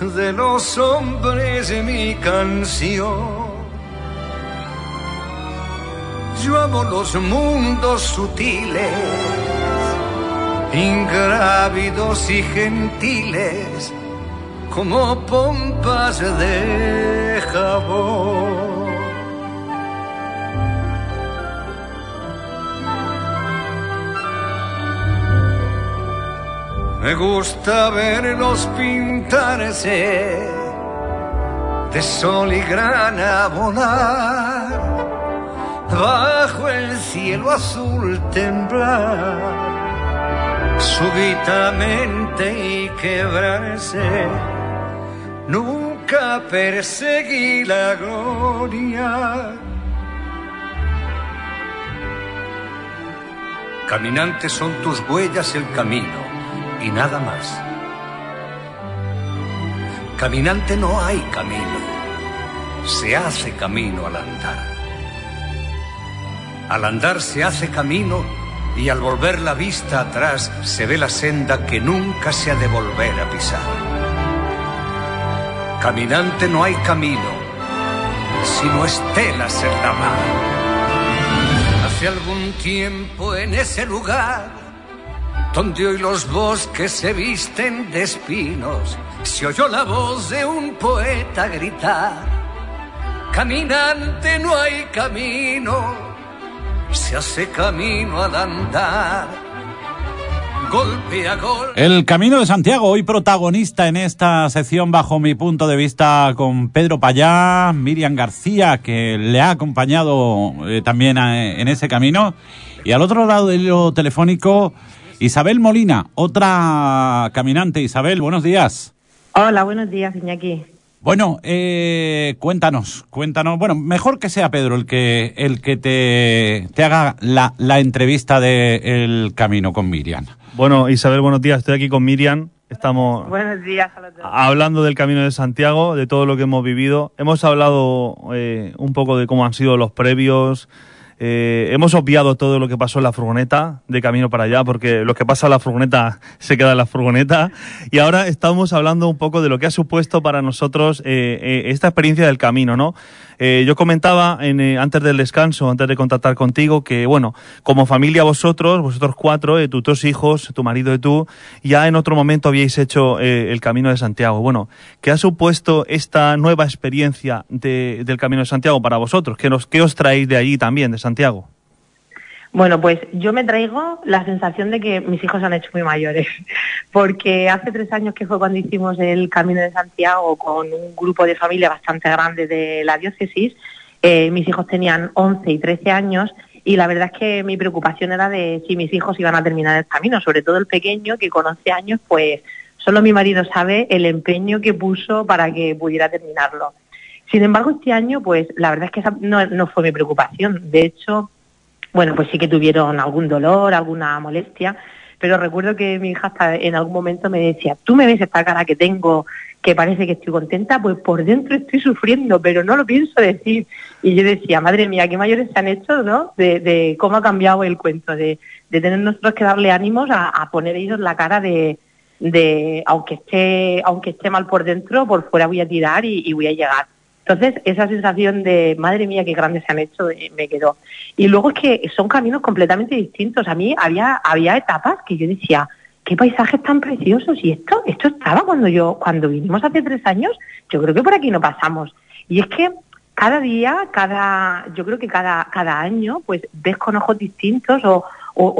S1: de los hombres mi canción. Yo amo los mundos sutiles, ingrávidos y gentiles, como pompas de jabón. Me gusta verlos pintarse de sol y grana volar, bajo el cielo azul temblar, súbitamente y quebrarse. Nunca perseguí la gloria. Caminante son tus huellas el camino y nada más. Caminante no hay camino, se hace camino al andar. Al andar se hace camino y al volver la vista atrás se ve la senda que nunca se ha de volver a pisar. Caminante no hay camino, sino estelas en la mar. Hace algún tiempo en ese lugar, donde hoy los bosques se visten de espinos, se oyó la voz de un poeta gritar. Caminante no hay camino, se hace camino al andar. Golpe a.
S2: El Camino de Santiago, hoy protagonista en esta sección bajo mi punto de vista con Pedro Payá, Miriam García, que le ha acompañado eh, también a- en ese camino, y al otro lado del hilo telefónico, Isabel Molina, otra caminante. Isabel, buenos días.
S7: Hola, buenos días, Iñaki.
S2: Bueno, eh, cuéntanos, cuéntanos. Bueno, mejor que sea Pedro el que el que te, te haga la, la entrevista de El Camino con Miriam.
S3: Bueno, Isabel, buenos días. Estoy aquí con Miriam. Estamos
S7: Buenos días a los dos.
S3: hablando del Camino de Santiago, de todo lo que hemos vivido. Hemos hablado eh, un poco de cómo han sido los previos. Eh, hemos obviado todo lo que pasó en la furgoneta de camino para allá, porque lo que pasa en la furgoneta se queda en la furgoneta. Y ahora estamos hablando un poco de lo que ha supuesto para nosotros eh, eh, esta experiencia del camino, ¿no? Eh, yo comentaba en, eh, antes del descanso, antes de contactar contigo, que bueno, como familia vosotros, vosotros cuatro, eh, tus dos hijos, tu marido y tú, ya en otro momento habíais hecho eh, el Camino de Santiago. Bueno, ¿qué ha supuesto esta nueva experiencia de- del Camino de Santiago para vosotros? ¿Qué, nos, ¿Qué os traéis de allí también, de Santiago?
S7: Bueno, pues yo me traigo la sensación de que mis hijos se han hecho muy mayores, porque hace tres años que fue cuando hicimos el Camino de Santiago con un grupo de familia bastante grande de la diócesis, eh, mis hijos tenían 11 y 13 años y la verdad es que mi preocupación era de si mis hijos iban a terminar el camino, sobre todo el pequeño que con 11 años pues solo mi marido sabe el empeño que puso para que pudiera terminarlo. Sin embargo, este año, pues la verdad es que esa no, no fue mi preocupación. De hecho, bueno, pues sí que tuvieron algún dolor, alguna molestia, pero recuerdo que mi hija hasta en algún momento me decía, tú me ves esta cara que tengo, que parece que estoy contenta, pues por dentro estoy sufriendo, pero no lo pienso decir. Y yo decía, madre mía, qué mayores se han hecho, ¿no? De, de cómo ha cambiado el cuento, de, de tener nosotros que darle ánimos a, poner ellos la cara de, de aunque esté, aunque esté mal por dentro, por fuera voy a tirar y voy a llegar. Entonces, esa sensación de, madre mía, qué grandes se han hecho, eh, me quedó. Y luego es que son caminos completamente distintos. A mí había, había etapas que yo decía, qué paisajes tan preciosos. Y esto, esto estaba cuando yo, cuando vinimos hace tres años, yo creo que por aquí no pasamos. Y es que cada día, cada, yo creo que cada, cada año, pues ves con ojos distintos o,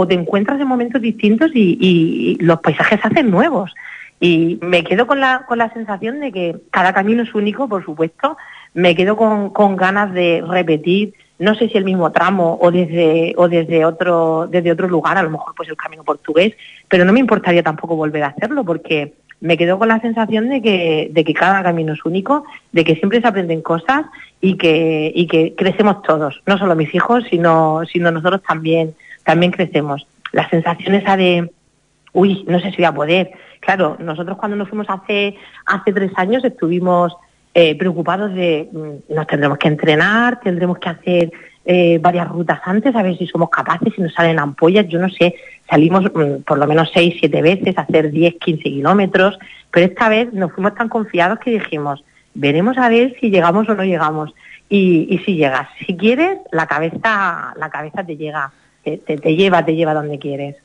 S7: te encuentras en momentos distintos y, y los paisajes se hacen nuevos. Y me quedo con la, con la sensación de que cada camino es único, por supuesto. Me quedo con, con ganas de repetir, no sé si el mismo tramo o desde, o desde otro, desde otro lugar, a lo mejor pues el camino portugués, pero no me importaría tampoco volver a hacerlo porque me quedo con la sensación de que, de que cada camino es único, de que siempre se aprenden cosas y que, y que crecemos todos, no solo mis hijos, sino, sino nosotros también, también crecemos. La sensación esa de, uy, no sé si voy a poder. Claro, nosotros cuando nos fuimos hace, hace tres años estuvimos eh, preocupados de, mm, nos tendremos que entrenar, tendremos que hacer eh, varias rutas antes, a ver si somos capaces, si nos salen ampollas, yo no sé, salimos mm, por lo menos seis, siete veces a hacer 10, 15 kilómetros, pero esta vez nos fuimos tan confiados que dijimos, veremos a ver si llegamos o no llegamos. Y, y si llegas, si quieres, la cabeza, la cabeza te llega, te, te, te lleva, te lleva donde quieres.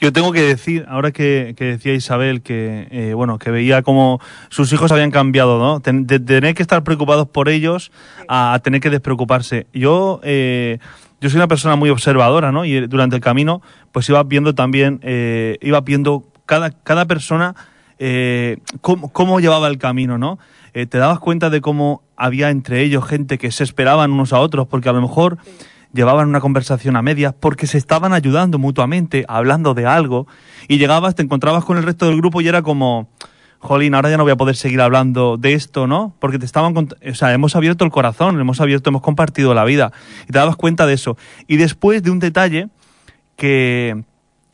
S3: Yo tengo que decir, ahora que, que decía Isabel que eh, bueno que veía como sus hijos habían cambiado, ¿no? Ten- de tener que estar preocupados por ellos a, a tener que despreocuparse. Yo eh, yo soy una persona muy observadora, ¿no? Y durante el camino pues iba viendo también eh, iba viendo cada cada persona eh, cómo, cómo llevaba el camino, ¿no? Eh, te dabas cuenta de cómo había entre ellos gente que se esperaban unos a otros porque a lo mejor llevaban una conversación a medias porque se estaban ayudando mutuamente, hablando de algo, y llegabas, te encontrabas con el resto del grupo y era como, jolín, ahora ya no voy a poder seguir hablando de esto, ¿no? Porque te estaban, o sea, hemos abierto el corazón, hemos abierto, hemos compartido la vida, y te dabas cuenta de eso. Y después de un detalle que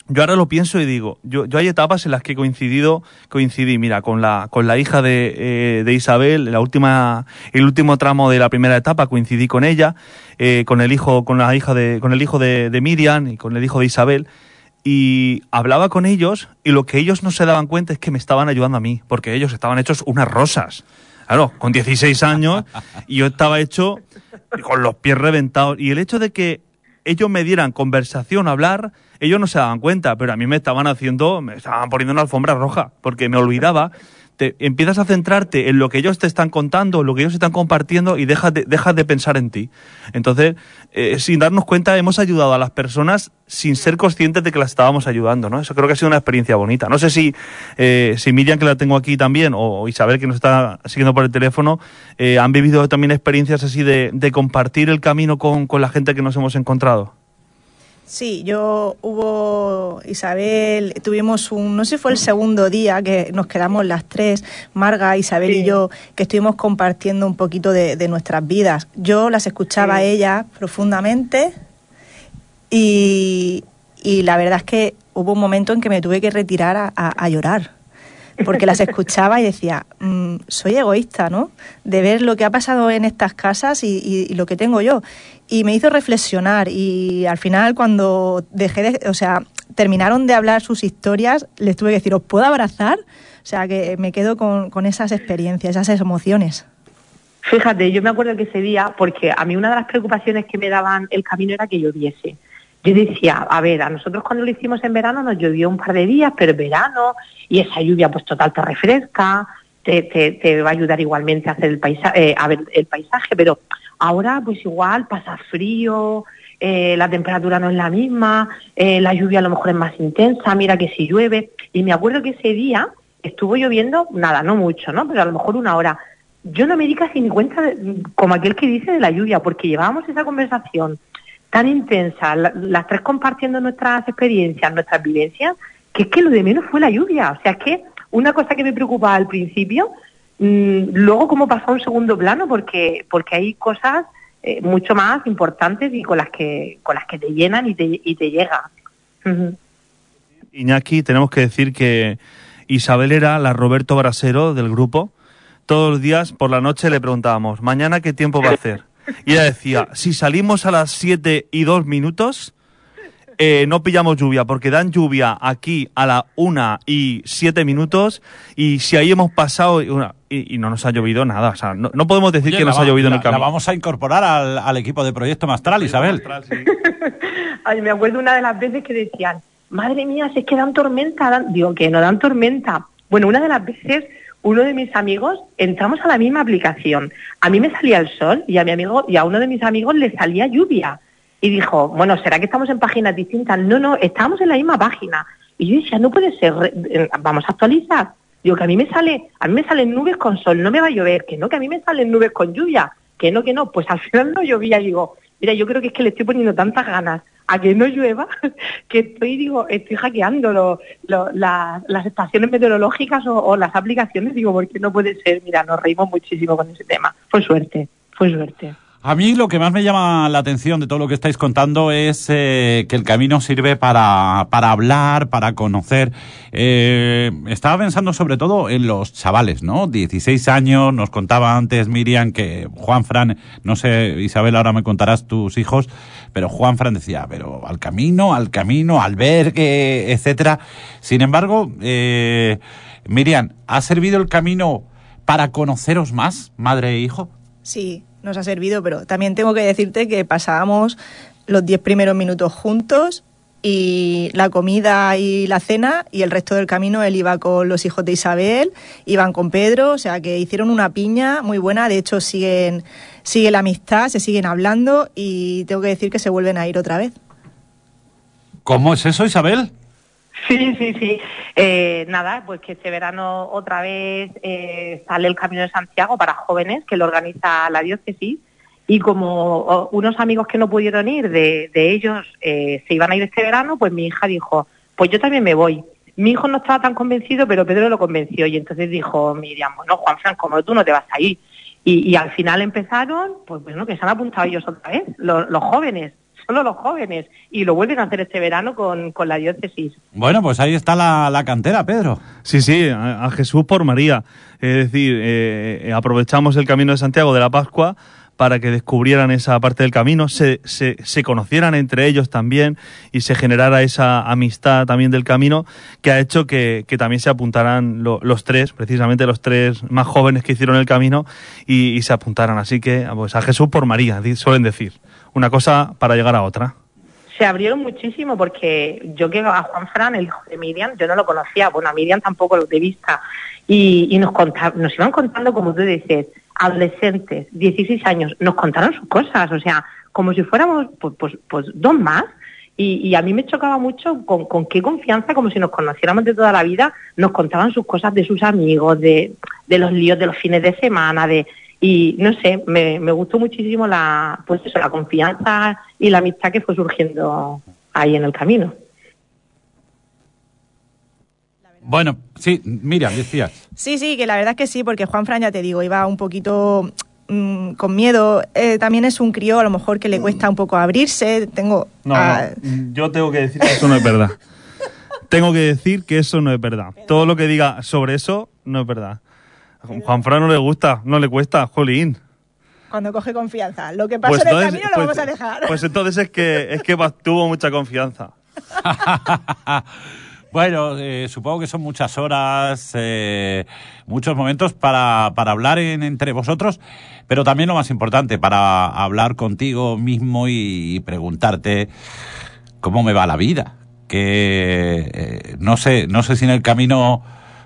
S3: yo ahora lo pienso y digo, yo, yo hay etapas en las que he coincidido, coincidí, mira, con la, con la hija de, eh, de Isabel, la última, el último tramo de la primera etapa coincidí con ella, eh, con el hijo, con la hija de, con el hijo de, de Miriam y con el hijo de Isabel, y hablaba con ellos y lo que ellos no se daban cuenta es que me estaban ayudando a mí, porque ellos estaban hechos unas rosas. Claro, con 16 años y yo estaba hecho con los pies reventados. Y el hecho de que ellos me dieran conversación, hablar, ellos no se daban cuenta, pero a mí me estaban haciendo, me estaban poniendo una alfombra roja, porque me olvidaba. Te, empiezas a centrarte en lo que ellos te están contando, lo que ellos están compartiendo y dejas de, dejas de pensar en ti. Entonces, eh, sin darnos cuenta, hemos ayudado a las personas sin ser conscientes de que las estábamos ayudando, ¿no? Eso creo que ha sido una experiencia bonita. No sé si, eh, si Miriam, que la tengo aquí también, o Isabel, que nos está siguiendo por el teléfono, eh, han vivido también experiencias así de, de compartir el camino con, con la gente que nos hemos encontrado.
S4: Sí, yo hubo Isabel, tuvimos un, no sé si fue el segundo día que nos quedamos las tres, Marga, Isabel y yo, que estuvimos compartiendo un poquito de, de nuestras vidas. Yo las escuchaba a ellas profundamente y, y la verdad es que hubo un momento en que me tuve que retirar a, a- a llorar. Porque las escuchaba y decía, "Mm, soy egoísta, ¿no? De ver lo que ha pasado en estas casas y, y- y lo que tengo yo. Y me hizo reflexionar y al final cuando dejé de, o sea, terminaron de hablar sus historias, les tuve que decir, ¿os puedo abrazar? O sea, que me quedo con, con esas experiencias, esas emociones.
S7: Fíjate, yo me acuerdo que ese día, porque a mí una de las preocupaciones que me daban el camino era que lloviese. Yo decía, a ver, a nosotros cuando lo hicimos en verano nos llovió un par de días, pero verano, y esa lluvia pues total te refresca, te, te, va a ayudar igualmente a hacer el paisaje, a ver el paisaje, pero ahora pues igual pasa frío, eh, la temperatura no es la misma, eh, la lluvia a lo mejor es más intensa, mira que si llueve. Y me acuerdo que ese día estuvo lloviendo, nada, no mucho, ¿no? Pero a lo mejor una hora. Yo no me di casi ni cuenta, como aquel que dice, de la lluvia, porque llevábamos esa conversación tan intensa, la- las tres compartiendo nuestras experiencias, nuestras vivencias, que es que lo de menos fue la lluvia. O sea, es que una cosa que me preocupaba al principio, mm, luego como pasó a un segundo plano, porque, porque hay cosas eh, mucho más importantes y con las que, con las que te llenan y te, y te llegan. Ujú.
S3: Iñaki, tenemos que decir que Isabel era la Roberto Brasero del grupo. Todos los días por la noche le preguntábamos, ¿mañana qué tiempo va a hacer? Y ella decía, si salimos a las 7 y 2 minutos, eh, no pillamos lluvia, porque dan lluvia aquí a la 1 y 7 minutos, y si ahí hemos pasado y, una- y- y no nos ha llovido nada. O sea, no, no podemos decir
S2: Oye,
S3: que nos
S2: va-
S3: ha llovido en
S2: la-
S3: el camino.
S2: La vamos a incorporar al, al equipo de Proyecto Mastral, Isabel.
S7: Ay, me acuerdo una de las veces que decían, madre mía, si es que dan tormenta, dan... digo que no dan tormenta. Bueno, una de las veces uno de mis amigos entramos a la misma aplicación. A mí me salía el sol y a mi amigo y a uno de mis amigos le salía lluvia. Y dijo, bueno, ¿será que estamos en páginas distintas? No, no, estábamos en la misma página. Y yo decía, no puede ser, eh, vamos a actualizar. Digo que a mí me sale, a mí me salen nubes con sol, no me va a llover, que no, que a mí me salen nubes con lluvia, que no, que no, pues al final no llovía, digo, mira, yo creo que es que le estoy poniendo tantas ganas a que no llueva, que estoy, digo, estoy hackeando las estaciones meteorológicas o, o las aplicaciones, digo, porque no puede ser, mira, nos reímos muchísimo con ese tema. Fue suerte, fue suerte.
S2: A mí lo que más me llama la atención de todo lo que estáis contando es eh, que el camino sirve para, para hablar, para conocer. Eh, estaba pensando sobre todo en los chavales, ¿no? 16 años, nos contaba antes Miriam que Juan Fran, no sé, Isabel, ahora me contarás tus hijos, pero Juan Fran decía, pero al camino, al camino, albergue, etcétera. Sin embargo, eh, Miriam, ¿ha servido el camino para conoceros más, madre e hijo?
S4: Sí, nos ha servido, pero también tengo que decirte que pasábamos los 10 primeros minutos juntos y la comida y la cena y el resto del camino él iba con los hijos de Isabel, iban con Pedro, o sea que hicieron una piña muy buena, de hecho siguen sigue la amistad, se siguen hablando y tengo que decir que se vuelven a ir otra vez.
S2: ¿Cómo es eso, Isabel?
S7: Sí, sí, sí. Eh, nada, pues que este verano otra vez eh, sale el Camino de Santiago para jóvenes, que lo organiza la diócesis, y como unos amigos que no pudieron ir, de, de ellos eh, se iban a ir este verano, pues mi hija dijo, pues yo también me voy. Mi hijo no estaba tan convencido, pero Pedro lo convenció, y entonces dijo Miriam, bueno, Juan Fran, como tú no te vas a ir. Y, y al final empezaron, pues bueno, que se han apuntado ellos otra vez, los, los jóvenes. Solo los jóvenes. Y lo vuelven a hacer este verano con, con la diócesis.
S2: Bueno, pues ahí está la, la cantera, Pedro.
S3: Sí, sí, a, a Jesús por María. Es decir, eh, eh, aprovechamos el camino de Santiago de la Pascua para que descubrieran esa parte del camino, se, se, se, conocieran entre ellos también y se generara esa amistad también del camino que ha hecho que, que también se apuntaran lo, los tres, precisamente los tres más jóvenes que hicieron el camino y, y, se apuntaran. Así que pues a Jesús por María, suelen decir. Una cosa para llegar a otra.
S7: Se abrieron muchísimo porque yo que a Juan Fran, el hijo de Miriam, yo no lo conocía, bueno, a Miriam tampoco lo de vista. Y, y nos, contaban, nos iban contando, como tú dices, adolescentes, 16 años, nos contaron sus cosas, o sea, como si fuéramos pues, pues, pues dos más. Y, y, a mí me chocaba mucho con, con, qué confianza, como si nos conociéramos de toda la vida, nos contaban sus cosas de sus amigos, de, de los líos de los fines de semana, de y no sé, me, me gustó muchísimo la, pues eso, la confianza y la amistad que fue surgiendo ahí en el camino.
S2: Bueno, sí, mira, decías.
S4: Sí, sí, que la verdad es que sí, porque Juan Fran, ya te digo, iba un poquito mmm, con miedo. Eh, también es un crío, a lo mejor que le cuesta un poco abrirse. Tengo.
S3: No, no, yo tengo que decir que eso no es verdad. tengo que decir que eso no es verdad. Todo lo que diga sobre eso no es verdad. A Juan Fran no le gusta, no le cuesta, jolín.
S4: Cuando coge confianza. Lo que pasa
S3: Pues
S4: en el
S3: entonces-
S4: camino lo
S3: pues-
S4: vamos a dejar.
S3: Pues entonces es que es que tuvo mucha confianza.
S2: bueno, eh, supongo que son muchas horas, eh, muchos momentos para, para hablar en- entre vosotros, pero también lo más importante, para hablar contigo mismo y, y preguntarte cómo me va la vida. Que eh, no sé, no sé si en el camino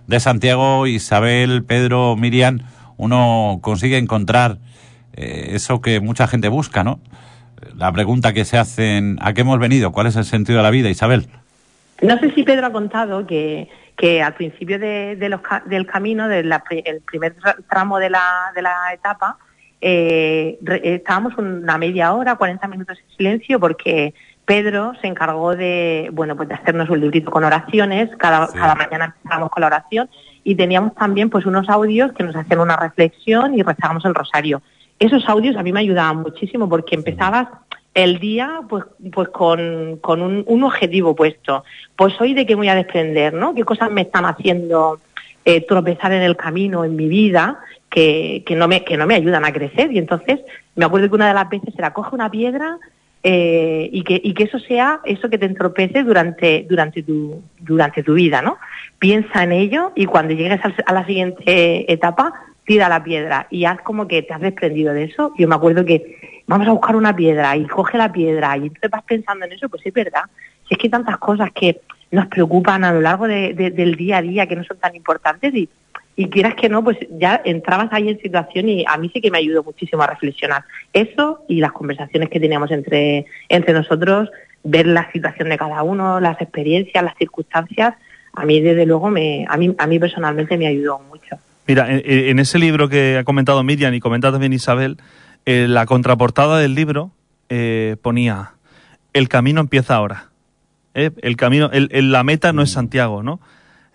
S2: de Santiago, Isabel, Pedro, Miriam, uno consigue encontrar eh, eso que mucha gente busca, ¿no? La pregunta que se hacen, ¿a qué hemos venido? ¿Cuál es el sentido de la vida, Isabel?
S7: No sé si Pedro ha contado que, que al principio de, del camino, del primer tra- tramo de la, de la etapa, eh, estábamos una media hora, 40 minutos en silencio, porque Pedro se encargó de, bueno, pues de hacernos un librito con oraciones, cada,
S2: Sí.
S7: cada mañana empezábamos con la oración, y teníamos también pues unos audios que nos hacían una reflexión y rezábamos el rosario. Esos audios a mí me ayudaban muchísimo porque empezabas el día pues pues con, con un, un objetivo puesto. Pues hoy de qué voy a desprender, ¿no? ¿Qué cosas me están haciendo eh, tropezar en el camino, en mi vida, que, que, no me, que no me ayudan a crecer? Y entonces me acuerdo que una de las veces era coge una piedra eh, y, que, y que eso sea eso que te entropece durante, durante, tu, durante tu vida, ¿no? Piensa en ello y cuando llegues a la siguiente etapa, tira la piedra y haz como que te has desprendido de eso. Yo me acuerdo que vamos a buscar una piedra y coge la piedra y entonces vas pensando en eso, pues es verdad. Si es que hay tantas cosas que nos preocupan a lo largo de- del día a día que no son tan importantes y, y quieras que no, pues ya entrabas ahí en situación y a mí sí que me ayudó muchísimo a reflexionar. Eso y las conversaciones que teníamos entre, entre nosotros, ver la situación de cada uno, las experiencias, las circunstancias, a mí desde luego, me, a, mí, a mí personalmente me ayudó mucho.
S3: Mira, en, en ese libro que ha comentado Miriam y comenta también Isabel, eh, la contraportada del libro eh, ponía el camino empieza ahora. ¿eh? El camino, el, el- la meta no es Santiago, ¿no?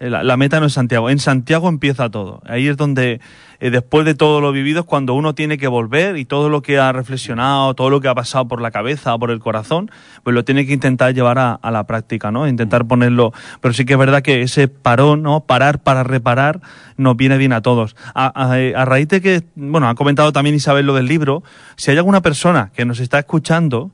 S3: Eh, La, la meta no es Santiago. En Santiago empieza todo. Ahí es donde, eh, después de todo lo vivido, es cuando uno tiene que volver y todo lo que ha reflexionado, todo lo que ha pasado por la cabeza o por el corazón, pues lo tiene que intentar llevar a, a la práctica, ¿no? Intentar ponerlo. Pero sí que es verdad que ese parón, ¿no? Parar para reparar, nos viene bien a todos. A, a- a raíz de que, bueno, ha comentado también Isabel lo del libro, si hay alguna persona que nos está escuchando,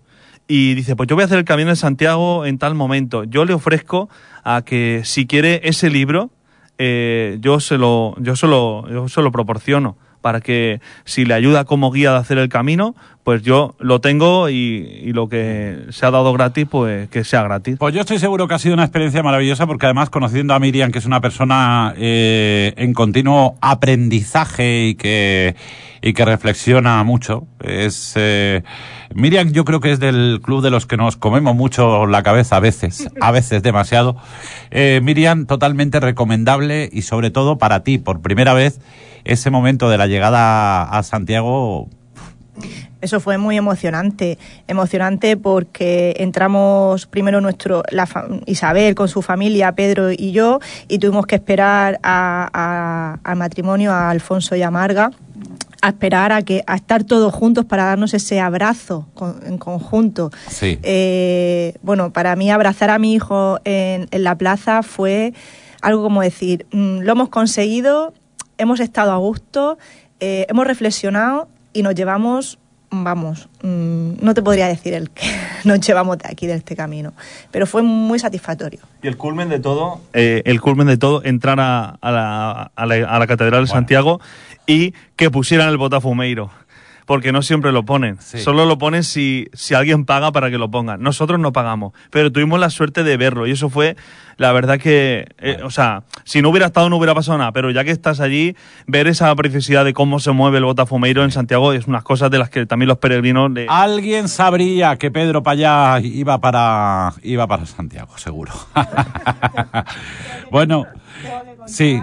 S3: y dice, pues yo voy a hacer el Camino de Santiago en tal momento. Yo le ofrezco a que si quiere ese libro, eh, yo, se lo, yo, se lo, yo se lo proporciono para que si le ayuda como guía de hacer el camino, pues yo lo tengo y, y lo que se ha dado gratis, pues que sea gratis.
S2: Pues yo estoy seguro que ha sido una experiencia maravillosa porque además conociendo a Miriam, que es una persona eh, en continuo aprendizaje y que, y que reflexiona mucho, es eh, Miriam yo creo que es del club de los que nos comemos mucho la cabeza a veces, a veces demasiado. Eh, Miriam, totalmente recomendable y sobre todo para ti, por primera vez, ese momento de la llegada a Santiago
S4: Eso fue muy emocionante, emocionante porque entramos primero nuestro la Isabel con su familia, Pedro y yo, y tuvimos que esperar a- a- al matrimonio a Alfonso y a Marga a esperar a que a estar todos juntos para darnos ese abrazo con- en conjunto.
S2: Sí.
S4: Eh, bueno, para mí abrazar a mi hijo en, en la plaza fue algo como decir, mm, lo hemos conseguido, hemos estado a gusto, eh, hemos reflexionado y nos llevamos, vamos, mm, no te podría decir el que nos llevamos de aquí, de este camino, pero fue muy satisfactorio.
S3: Y el culmen de todo, eh, el culmen de todo, entrar a, a la, a la- a la Catedral de Santiago y que pusieran el botafumeiro. Porque no siempre lo ponen.
S2: Sí.
S3: Solo lo ponen si, si alguien paga para que lo pongan. Nosotros no pagamos. Pero tuvimos la suerte de verlo. Y eso fue, la verdad que, eh, o sea, si no hubiera estado no hubiera pasado nada. Pero ya que estás allí, ver esa preciosidad de cómo se mueve el botafumeiro en Santiago es unas cosas de las que también los peregrinos... le-
S2: Alguien sabría que Pedro Payá iba para iba para Santiago, seguro. bueno, sí.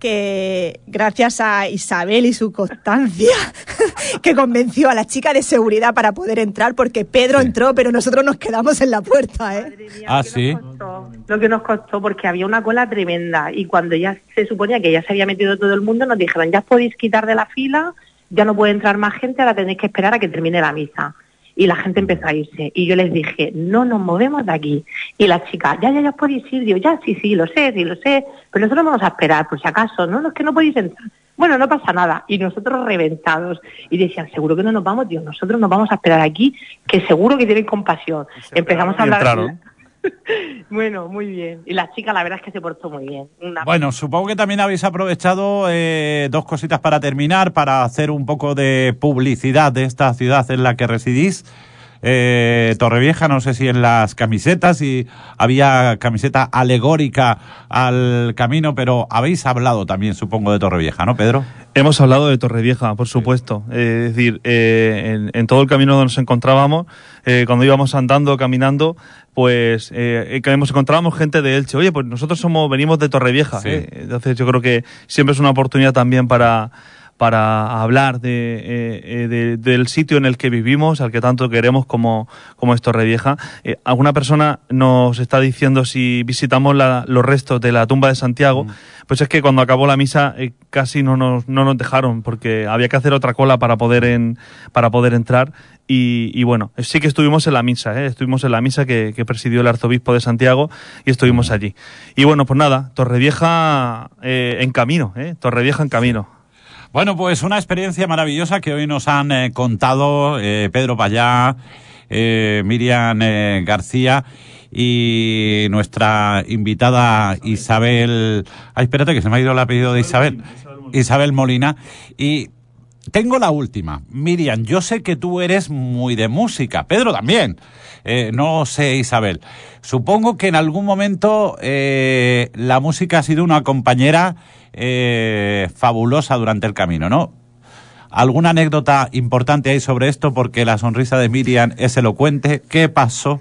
S4: Que gracias a Isabel y su constancia, que convenció a la chica de seguridad para poder entrar, porque Pedro
S2: Sí.
S4: entró, pero nosotros nos quedamos en la puerta, ¿eh?
S7: Madre mía,
S2: Ah,
S7: lo que
S2: ¿sí?
S7: nos costó, lo que nos costó, porque había una cola tremenda y cuando ya se suponía que ya se había metido todo el mundo, nos dijeron, ya os podéis quitar de la fila, ya no puede entrar más gente, ahora tenéis que esperar a que termine la misa. Y la gente empezó a irse. Y yo les dije, no nos movemos de aquí. Y la chica, ya, ya, ya podéis ir. Digo, ya, sí, sí, lo sé, sí, lo sé. Pero nosotros vamos a esperar, por si acaso. No, no, es que no podéis entrar. Bueno, no pasa nada. Y nosotros reventados. Y decían, seguro que no nos vamos, Dios, nosotros nos vamos a esperar aquí, que seguro que tienen compasión. Empezamos a hablar.
S3: entraron.
S7: bueno, muy bien. Y la chica, la verdad es que se portó muy bien.
S2: Bueno, supongo que también habéis aprovechado eh, dos cositas para terminar, para hacer un poco de publicidad de esta ciudad en la que residís. Eh, Torrevieja, no sé si en las camisetas, si había camiseta alegórica al camino, pero habéis hablado también, supongo, de Torrevieja, ¿no, Pedro?
S3: Hemos hablado de Torrevieja, por supuesto. Eh, es decir, eh, en, en todo el camino donde nos encontrábamos, eh, cuando íbamos andando, caminando, pues eh, eh, nos encontrábamos gente de Elche. Oye, pues nosotros somos, venimos de Torrevieja.
S2: Sí.
S3: eh, entonces yo creo que siempre es una oportunidad también para para hablar de, eh, eh, de- del sitio en el que vivimos, al que tanto queremos como, como es Torrevieja. Eh, alguna persona nos está diciendo si visitamos la- los restos de la tumba de Santiago, pues es que cuando acabó la misa eh, casi no nos, no nos dejaron porque había que hacer otra cola para poder, en, para poder entrar. Y, y bueno, sí que estuvimos en la misa, ¿eh? estuvimos en la misa que, que presidió el arzobispo de Santiago y estuvimos allí. Y bueno, pues nada, Torrevieja en camino, ¿eh? Torrevieja en camino.
S2: Bueno, pues una experiencia maravillosa que hoy nos han eh, contado eh, Pedro Payá, eh, Miriam eh, García y nuestra invitada Isabel. Ay, espérate que se me ha ido el apellido de Isabel. Isabel Molina. Y tengo la última. Miriam, yo sé que tú eres muy de música. Pedro también. Eh, no sé, Isabel. Supongo que en algún momento eh, la música ha sido una compañera eh, fabulosa durante el camino, ¿no? ¿Alguna anécdota importante hay sobre esto? Porque la sonrisa de Miriam es elocuente. ¿Qué pasó?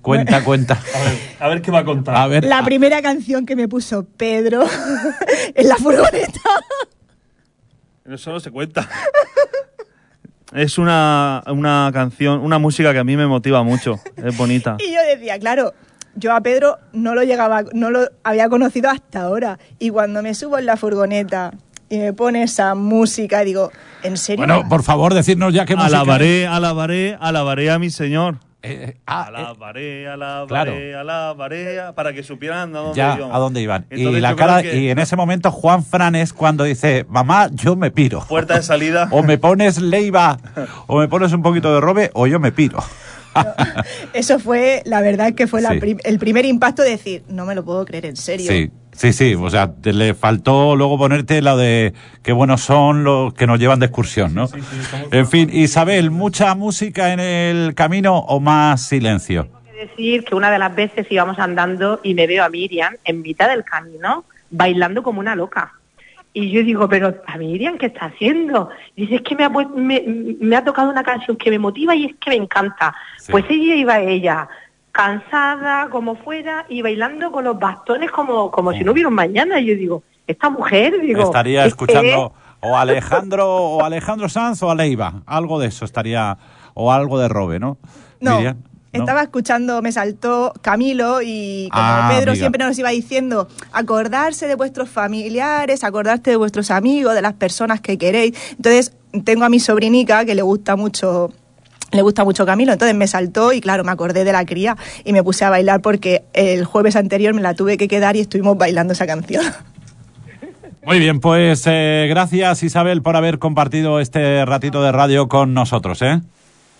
S2: Cuenta, cuenta.
S3: A ver, a ver qué va a contar.
S2: A ver.
S4: La
S2: a-
S4: primera canción que me puso Pedro en la furgoneta.
S3: Eso no se cuenta. Es una, una canción, una música que a mí me motiva mucho. Es bonita.
S4: Y yo decía, claro, yo a Pedro no lo llegaba, no lo había conocido hasta ahora. Y cuando me subo en la furgoneta y me pone esa música, digo, ¿en serio?
S2: Bueno, por favor, decirnos ya qué música.
S3: Alabaré, alabaré, alabaré a mi Señor.
S2: Eh, ah, eh,
S3: Alabaré, alabaré,
S2: claro.
S3: alabaré, para que supieran a dónde
S2: ya
S3: íbamos.
S2: a dónde iban. y
S3: Entonces
S2: la
S3: yo
S2: cara
S3: creo que
S2: y en ese momento Juan Fran es cuando dice, "Mamá, yo me piro."
S3: Puerta de salida.
S2: O me pones Leiva o me pones un poquito de robe o yo me piro.
S4: Eso fue, la verdad que fue la
S2: Sí.
S4: prim- el primer impacto de decir, no me lo puedo creer, en serio.
S2: Sí, sí, sí. O sea, te le faltó luego ponerte la de qué buenos son los que nos llevan de excursión, ¿no? en fin, Isabel, ¿mucha música en el camino o más silencio?
S7: Tengo que decir que una de las veces íbamos andando y me veo a Miriam en mitad del camino bailando como una loca. Y yo digo, pero a Miriam, ¿qué está haciendo? Dice, es que me ha, me, me ha tocado una canción que me motiva y es que me encanta.
S2: Sí.
S7: Pues ella iba ella, cansada, como fuera, y bailando con los bastones como, como si no hubiera un mañana. Y yo digo, esta mujer, digo...
S2: estaría
S7: es que-
S2: escuchando o Alejandro o Alejandro Sanz o a Leiva, algo de eso estaría o algo de robe, ¿no?
S4: No,
S2: Miriam. ¿No?
S4: Estaba escuchando, me saltó Camilo y como
S2: Ah,
S4: Pedro
S2: amiga.
S4: siempre nos iba diciendo, acordarse de vuestros familiares, acordarte de vuestros amigos, de las personas que queréis. Entonces, tengo a mi sobrinica que le gusta mucho le gusta mucho Camilo, entonces me saltó y claro, me acordé de la cría y me puse a bailar porque el jueves anterior me la tuve que quedar y estuvimos bailando esa canción.
S2: Muy bien, pues eh, gracias Isabel por haber compartido este ratito de radio con nosotros, ¿eh?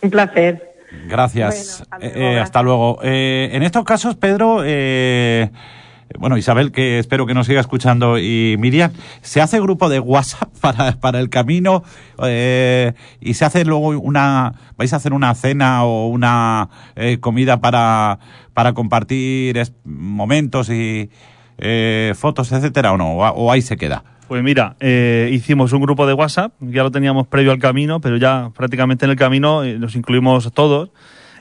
S7: Un placer.
S2: Gracias.
S7: Bueno, hasta
S2: Eh,
S7: luego,
S2: eh,
S7: gracias.
S2: hasta luego. Eh, en estos casos, Pedro, eh, bueno, Isabel, que espero que nos siga escuchando, y Miriam, ¿se hace grupo de WhatsApp para, para el camino eh, y se hace luego una, vais a hacer una cena o una eh, comida para, para compartir momentos y eh, fotos, etcétera, o no? O, ahí se queda?
S3: Pues mira, eh, hicimos un grupo de WhatsApp, ya lo teníamos previo al camino, pero ya prácticamente en el camino eh, nos incluimos todos,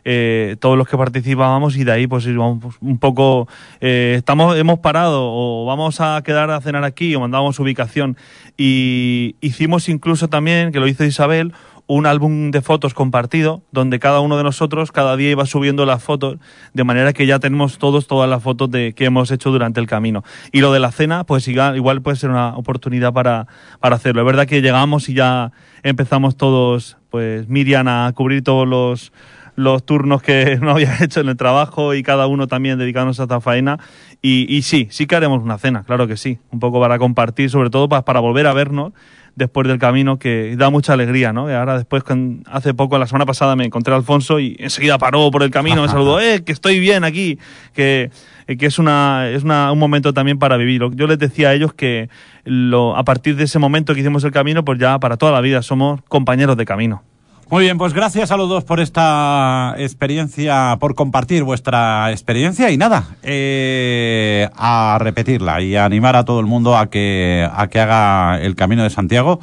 S3: eh, todos los que participábamos y de ahí pues pues, un poco, eh, estamos, hemos parado o vamos a quedar a cenar aquí o mandábamos ubicación y hicimos incluso también, que lo hizo Isabel, un álbum de fotos compartido donde cada uno de nosotros cada día iba subiendo las fotos de manera que ya tenemos todos todas las fotos de que hemos hecho durante el camino y lo de la cena pues igual, igual puede ser una oportunidad para, para hacerlo es verdad que llegamos y ya empezamos todos pues Miriam a cubrir todos los los turnos que no había hecho en el trabajo y cada uno también dedicándose a esta faena. Y, y sí, sí que haremos una cena, claro que sí. Un poco para compartir, sobre todo para, para volver a vernos después del camino, que da mucha alegría, ¿no? Y ahora después, hace poco, la semana pasada, me encontré a Alfonso y enseguida paró por el camino, me saludó, ¡eh, que estoy bien aquí! Que, eh, que es, una, es una, un momento también para vivir. Yo les decía a ellos que lo, a partir de ese momento que hicimos el camino, pues ya para toda la vida somos compañeros de camino.
S2: Muy bien, pues gracias a los dos por esta experiencia, por compartir vuestra experiencia y nada, eh, a repetirla y a animar a todo el mundo a que, a que haga el Camino de Santiago,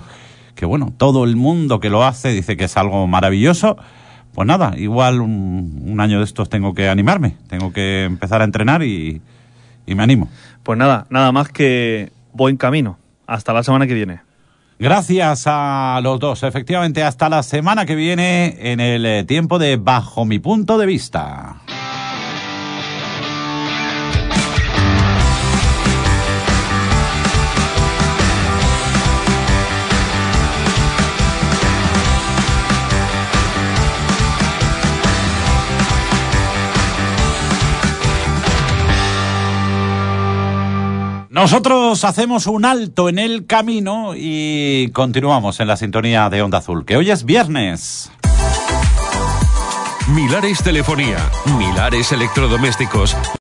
S2: que bueno, todo el mundo que lo hace dice que es algo maravilloso. Pues nada, igual un, un año de estos tengo que animarme, tengo que empezar a entrenar y, me animo.
S3: Pues nada, nada más que buen camino. Hasta la semana que viene.
S2: Gracias a los dos. Efectivamente, hasta la semana que viene en el eh, tiempo de Bajo mi punto de vista. Nosotros hacemos un alto en el camino y continuamos en la sintonía de Onda Azul, que hoy es viernes.
S5: Milares Telefonía, Milares Electrodomésticos,